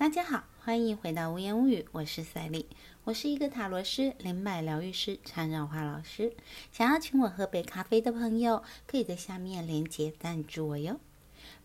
大家好，欢迎回到无言无语，我是赛丽，我是一个塔罗师、灵摆疗愈师、缠绕花老师。想要请我喝杯咖啡的朋友，可以在下面连接赞助我哟。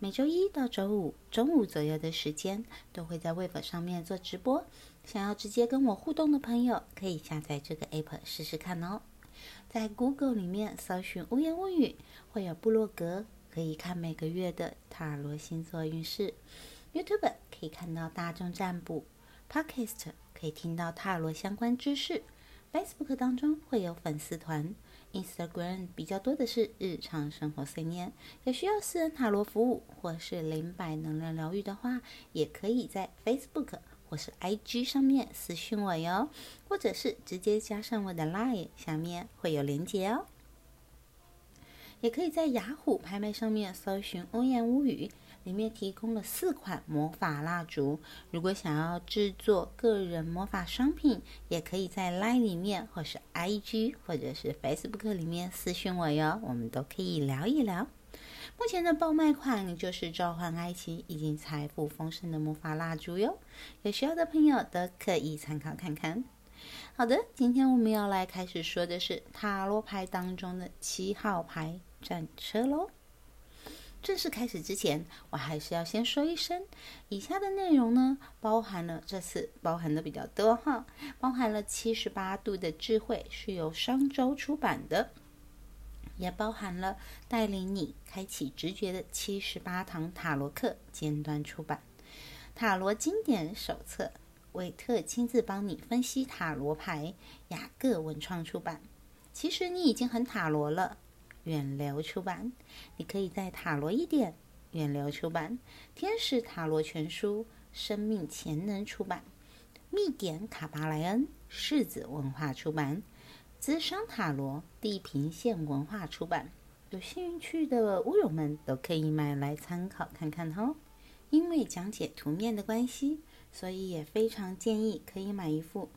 每周一到周五中午左右的时间，都会在 Web 上面做直播。想要直接跟我互动的朋友，可以下载这个 App 试试看哦。在 Google 里面搜寻“无言无语”，会有部落格，可以看每个月的塔罗星座运势。YouTube 可以看到大众占卜，Podcast 可以听到塔罗相关知识，Facebook 当中会有粉丝团，Instagram 比较多的是日常生活碎念。有需要私人塔罗服务或是灵摆能量疗愈的话，也可以在 Facebook 或是 IG 上面私讯我哟，或者是直接加上我的 Line，下面会有连结哦。也可以在雅虎拍卖上面搜寻“欧言无语”。里面提供了四款魔法蜡烛，如果想要制作个人魔法商品，也可以在 Line 里面，或是 IG，或者是 Facebook 里面私信我哟，我们都可以聊一聊。目前的爆卖款就是召唤爱情以及财富丰盛的魔法蜡烛哟，有需要的朋友都可以参考看看。好的，今天我们要来开始说的是塔罗牌当中的七号牌战车喽。正式开始之前，我还是要先说一声，以下的内容呢，包含了这次包含的比较多哈，包含了七十八度的智慧是由商周出版的，也包含了带领你开启直觉的七十八堂塔罗课尖端出版，塔罗经典手册，韦特亲自帮你分析塔罗牌，雅各文创出版。其实你已经很塔罗了。远流出版，你可以在塔罗一点。远流出版，天使塔罗全书，生命潜能出版，密点卡巴莱恩，世子文化出版，资商塔罗，地平线文化出版。有兴趣的乌友们都可以买来参考看看哦。因为讲解图面的关系，所以也非常建议可以买一副。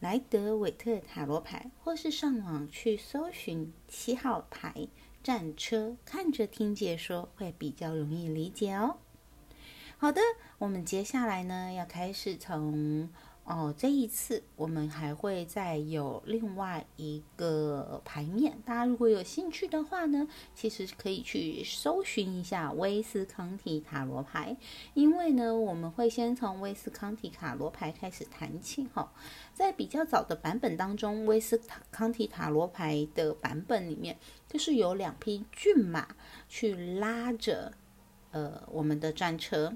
莱德韦特塔罗牌，或是上网去搜寻七号牌战车，看着听解说会比较容易理解哦。好的，我们接下来呢要开始从。哦，这一次我们还会再有另外一个牌面，大家如果有兴趣的话呢，其实可以去搜寻一下威斯康提塔罗牌，因为呢，我们会先从威斯康提塔罗牌开始谈起哈。在比较早的版本当中，威斯康提塔罗牌的版本里面，就是有两匹骏马去拉着呃我们的战车。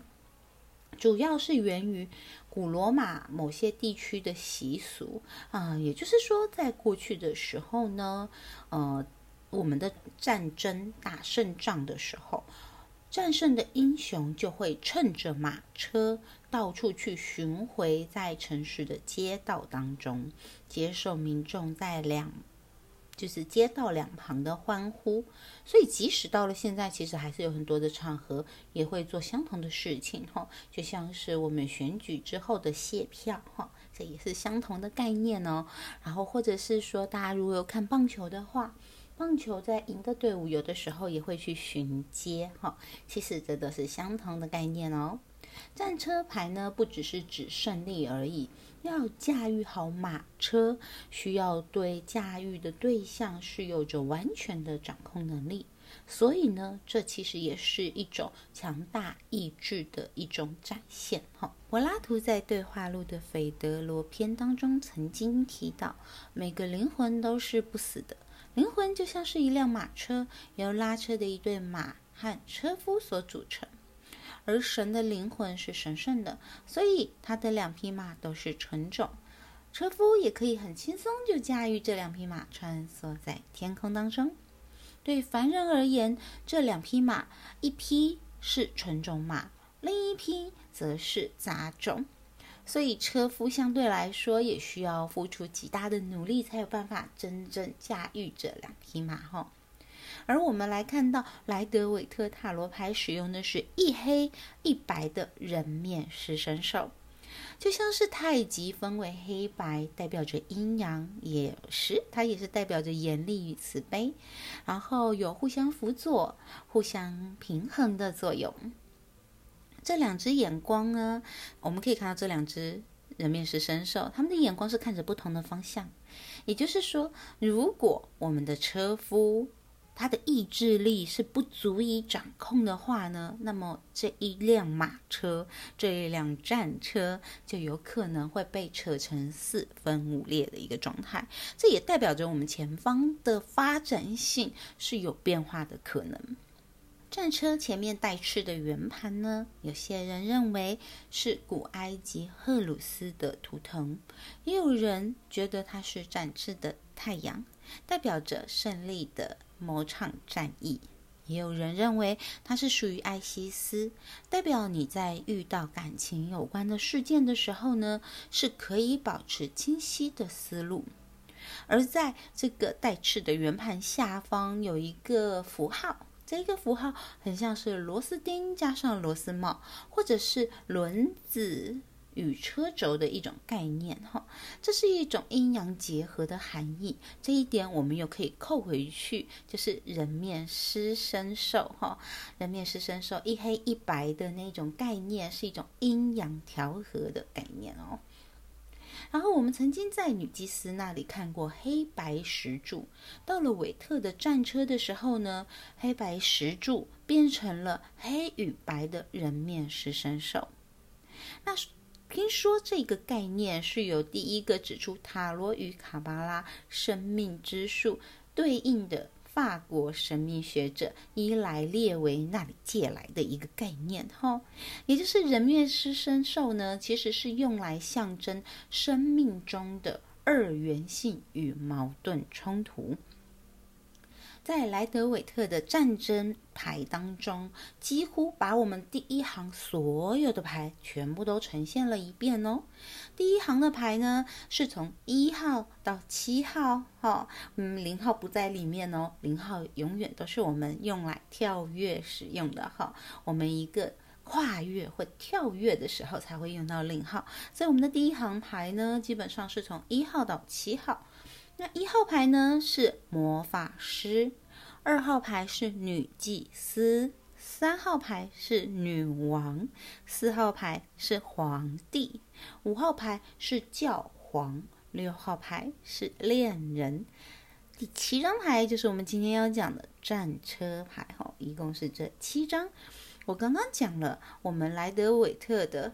主要是源于古罗马某些地区的习俗啊，也就是说，在过去的时候呢，呃，我们的战争打胜仗的时候，战胜的英雄就会乘着马车到处去巡回，在城市的街道当中，接受民众在两。就是街道两旁的欢呼，所以即使到了现在，其实还是有很多的场合也会做相同的事情哈，就像是我们选举之后的谢票哈，这也是相同的概念哦。然后或者是说，大家如果有看棒球的话，棒球在赢的队伍有的时候也会去巡街哈，其实这都是相同的概念哦。战车牌呢，不只是指胜利而已。要驾驭好马车，需要对驾驭的对象是有着完全的掌控能力。所以呢，这其实也是一种强大意志的一种展现。哈，柏拉图在对话录的斐德罗篇当中曾经提到，每个灵魂都是不死的，灵魂就像是一辆马车，由拉车的一对马和车夫所组成。而神的灵魂是神圣的，所以他的两匹马都是纯种。车夫也可以很轻松就驾驭这两匹马穿梭在天空当中。对凡人而言，这两匹马一匹是纯种马，另一匹则是杂种，所以车夫相对来说也需要付出极大的努力，才有办法真正驾驭这两匹马。哈。而我们来看到莱德韦特塔罗牌使用的是一黑一白的人面狮身兽，就像是太极分为黑白，代表着阴阳，也是它也是代表着严厉与慈悲，然后有互相辅佐、互相平衡的作用。这两只眼光呢，我们可以看到这两只人面狮身兽，他们的眼光是看着不同的方向。也就是说，如果我们的车夫他的意志力是不足以掌控的话呢，那么这一辆马车、这一辆战车就有可能会被扯成四分五裂的一个状态。这也代表着我们前方的发展性是有变化的可能。战车前面带翅的圆盘呢，有些人认为是古埃及赫鲁斯的图腾，也有人觉得它是展翅的太阳，代表着胜利的某场战役。也有人认为它是属于艾西斯，代表你在遇到感情有关的事件的时候呢，是可以保持清晰的思路。而在这个带翅的圆盘下方有一个符号。这个符号很像是螺丝钉加上螺丝帽，或者是轮子与车轴的一种概念哈。这是一种阴阳结合的含义。这一点我们又可以扣回去，就是人面狮身兽哈。人面狮身兽一黑一白的那种概念，是一种阴阳调和的概念哦。然后我们曾经在女祭司那里看过黑白石柱，到了韦特的战车的时候呢，黑白石柱变成了黑与白的人面狮身兽。那听说这个概念是由第一个指出塔罗与卡巴拉生命之树对应的。法国神秘学者伊莱列维那里借来的一个概念，哈，也就是人面狮身兽呢，其实是用来象征生命中的二元性与矛盾冲突。在莱德韦特的战争牌当中，几乎把我们第一行所有的牌全部都呈现了一遍哦。第一行的牌呢，是从一号到七号，哈，嗯，零号不在里面哦。零号永远都是我们用来跳跃使用的，哈。我们一个跨越或跳跃的时候才会用到零号，所以我们的第一行牌呢，基本上是从一号到七号。那一号牌呢是魔法师，二号牌是女祭司，三号牌是女王，四号牌是皇帝，五号牌是教皇，六号牌是恋人，第七张牌就是我们今天要讲的战车牌哈，一共是这七张。我刚刚讲了我们莱德韦特的。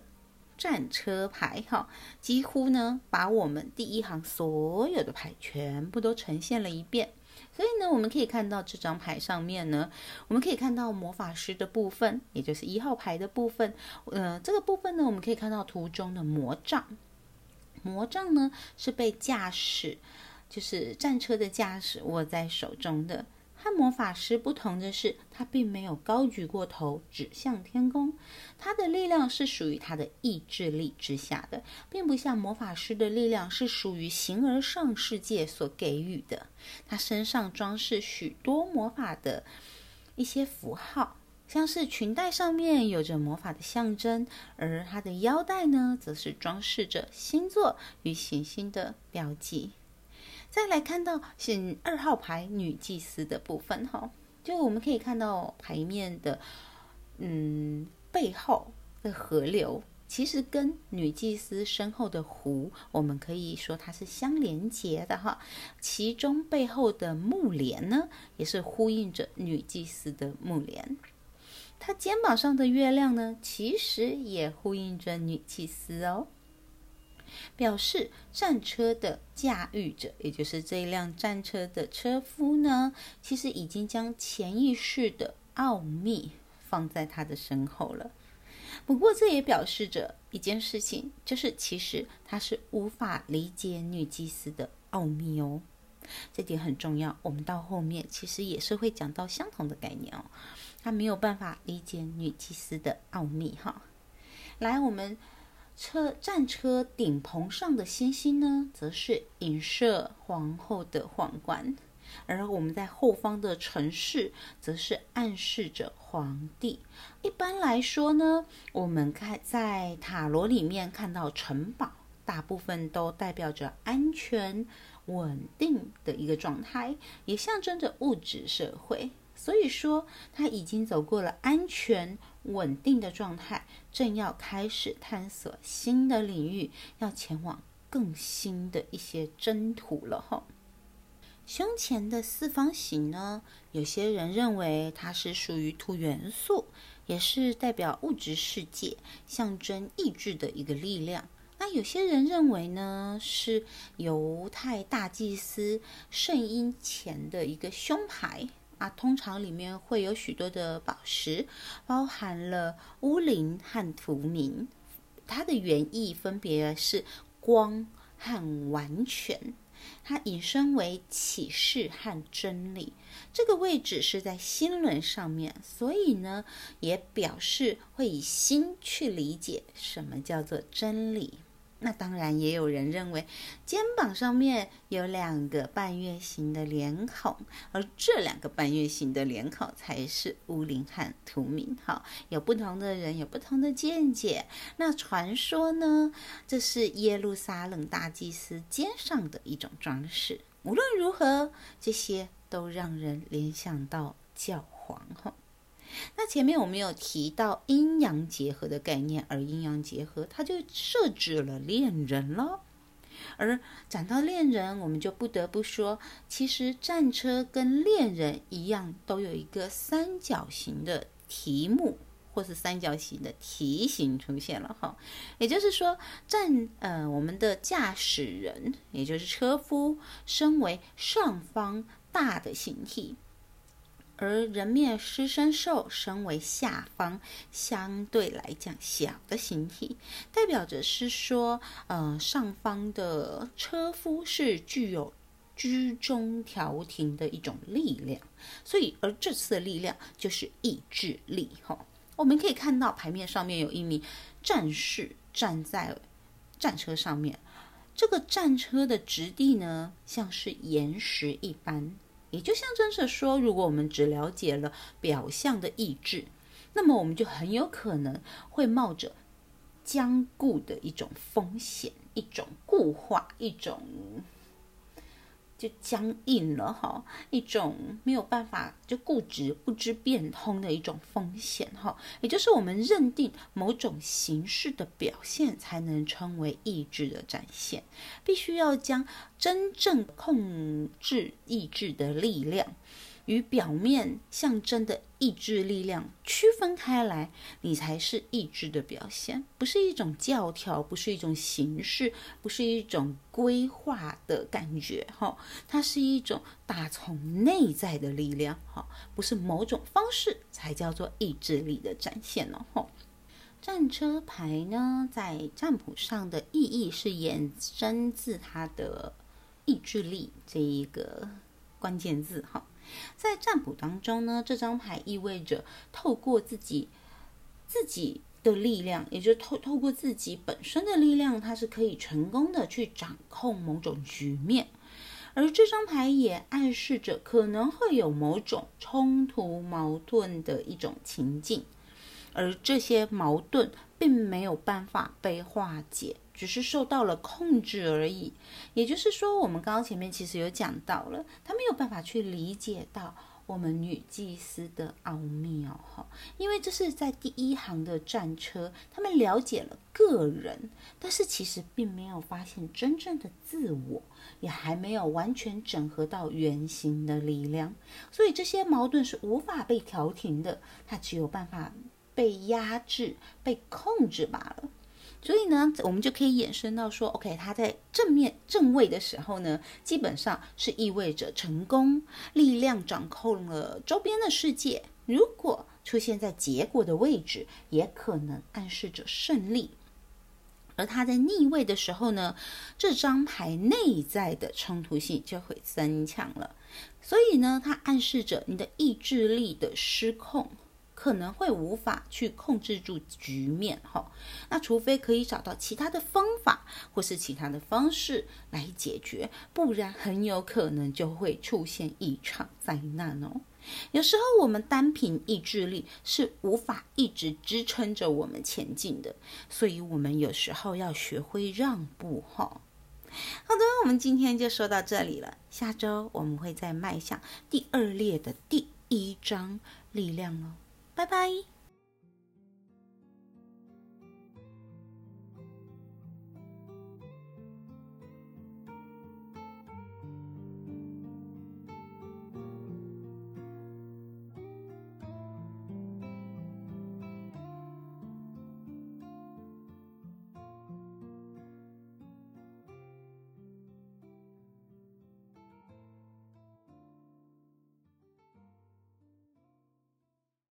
战车牌哈，几乎呢把我们第一行所有的牌全部都呈现了一遍。所以呢，我们可以看到这张牌上面呢，我们可以看到魔法师的部分，也就是一号牌的部分。呃，这个部分呢，我们可以看到图中的魔杖。魔杖呢是被驾驶，就是战车的驾驶握在手中的。和魔法师不同的是，他并没有高举过头指向天空，他的力量是属于他的意志力之下的，并不像魔法师的力量是属于形而上世界所给予的。他身上装饰许多魔法的一些符号，像是裙带上面有着魔法的象征，而他的腰带呢，则是装饰着星座与行星的标记。再来看到选二号牌女祭司的部分哈，就我们可以看到牌面的，嗯，背后的河流其实跟女祭司身后的湖，我们可以说它是相连接的哈。其中背后的木莲呢，也是呼应着女祭司的木莲。她肩膀上的月亮呢，其实也呼应着女祭司哦。表示战车的驾驭者，也就是这一辆战车的车夫呢，其实已经将潜意识的奥秘放在他的身后了。不过，这也表示着一件事情，就是其实他是无法理解女祭司的奥秘哦。这点很重要，我们到后面其实也是会讲到相同的概念哦。他没有办法理解女祭司的奥秘哈。来，我们。车战车顶棚上的星星呢，则是影射皇后的皇冠；而我们在后方的城市，则是暗示着皇帝。一般来说呢，我们看在塔罗里面看到城堡，大部分都代表着安全、稳定的一个状态，也象征着物质社会。所以说他已经走过了安全稳定的状态，正要开始探索新的领域，要前往更新的一些征途了哈。胸前的四方形呢，有些人认为它是属于土元素，也是代表物质世界，象征意志的一个力量。那有些人认为呢，是犹太大祭司圣婴前的一个胸牌啊，通常里面会有许多的宝石，包含了乌灵和图明，它的原意分别是光和完全。它引申为启示和真理，这个位置是在心轮上面，所以呢，也表示会以心去理解什么叫做真理。那当然，也有人认为肩膀上面有两个半月形的脸孔，而这两个半月形的脸孔才是乌林和图明。好，有不同的人有不同的见解。那传说呢，这是耶路撒冷大祭司肩上的一种装饰。无论如何，这些都让人联想到教皇。哈。那前面我们有提到阴阳结合的概念，而阴阳结合它就设置了恋人了。而讲到恋人，我们就不得不说，其实战车跟恋人一样，都有一个三角形的题目，或是三角形的题型出现了哈。也就是说，战呃我们的驾驶人，也就是车夫，身为上方大的形体。而人面狮身兽身为下方相对来讲小的形体，代表着是说，呃，上方的车夫是具有居中调停的一种力量，所以而这次的力量就是意志力。哈，我们可以看到牌面上面有一名战士站在战车上面，这个战车的质地呢，像是岩石一般。也就象征着说，如果我们只了解了表象的意志，那么我们就很有可能会冒着僵固的一种风险，一种固化，一种。就僵硬了哈，一种没有办法就固执不知变通的一种风险哈，也就是我们认定某种形式的表现才能称为意志的展现，必须要将真正控制意志的力量。与表面象征的意志力量区分开来，你才是意志的表现，不是一种教条，不是一种形式，不是一种规划的感觉，哈，它是一种打从内在的力量，哈，不是某种方式才叫做意志力的展现了，哈。战车牌呢，在占卜上的意义是衍生自它的意志力这一个关键字，哈。在占卜当中呢，这张牌意味着透过自己自己的力量，也就透透过自己本身的力量，它是可以成功的去掌控某种局面。而这张牌也暗示着可能会有某种冲突矛盾的一种情境，而这些矛盾并没有办法被化解。只是受到了控制而已，也就是说，我们刚刚前面其实有讲到了，他没有办法去理解到我们女祭司的奥妙哈，因为这是在第一行的战车，他们了解了个人，但是其实并没有发现真正的自我，也还没有完全整合到原型的力量，所以这些矛盾是无法被调停的，它只有办法被压制、被控制罢了。所以呢，我们就可以衍生到说，OK，它在正面正位的时候呢，基本上是意味着成功，力量掌控了周边的世界。如果出现在结果的位置，也可能暗示着胜利。而它在逆位的时候呢，这张牌内在的冲突性就会增强了。所以呢，它暗示着你的意志力的失控。可能会无法去控制住局面，哈，那除非可以找到其他的方法或是其他的方式来解决，不然很有可能就会出现一场灾难哦。有时候我们单凭意志力是无法一直支撑着我们前进的，所以我们有时候要学会让步，哈。好的，我们今天就说到这里了，下周我们会再迈向第二列的第。一章力量了。拜拜。